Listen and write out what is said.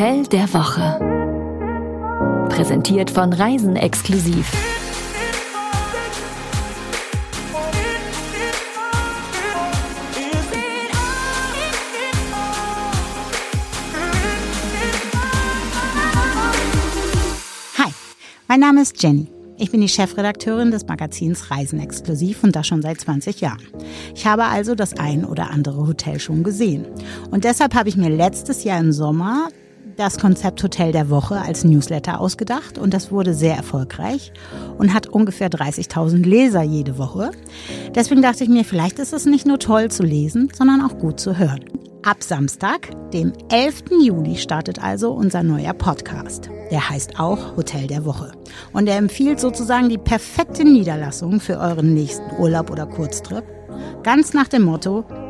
Hotel der Woche. Präsentiert von Reisen exklusiv. Hi, mein Name ist Jenny. Ich bin die Chefredakteurin des Magazins Reisen exklusiv und das schon seit 20 Jahren. Ich habe also das ein oder andere Hotel schon gesehen. Und deshalb habe ich mir letztes Jahr im Sommer das Konzept Hotel der Woche als Newsletter ausgedacht und das wurde sehr erfolgreich und hat ungefähr 30.000 Leser jede Woche. Deswegen dachte ich mir, vielleicht ist es nicht nur toll zu lesen, sondern auch gut zu hören. Ab Samstag, dem 11. Juli, startet also unser neuer Podcast. Der heißt auch Hotel der Woche. Und er empfiehlt sozusagen die perfekte Niederlassung für euren nächsten Urlaub oder Kurztrip. Ganz nach dem Motto,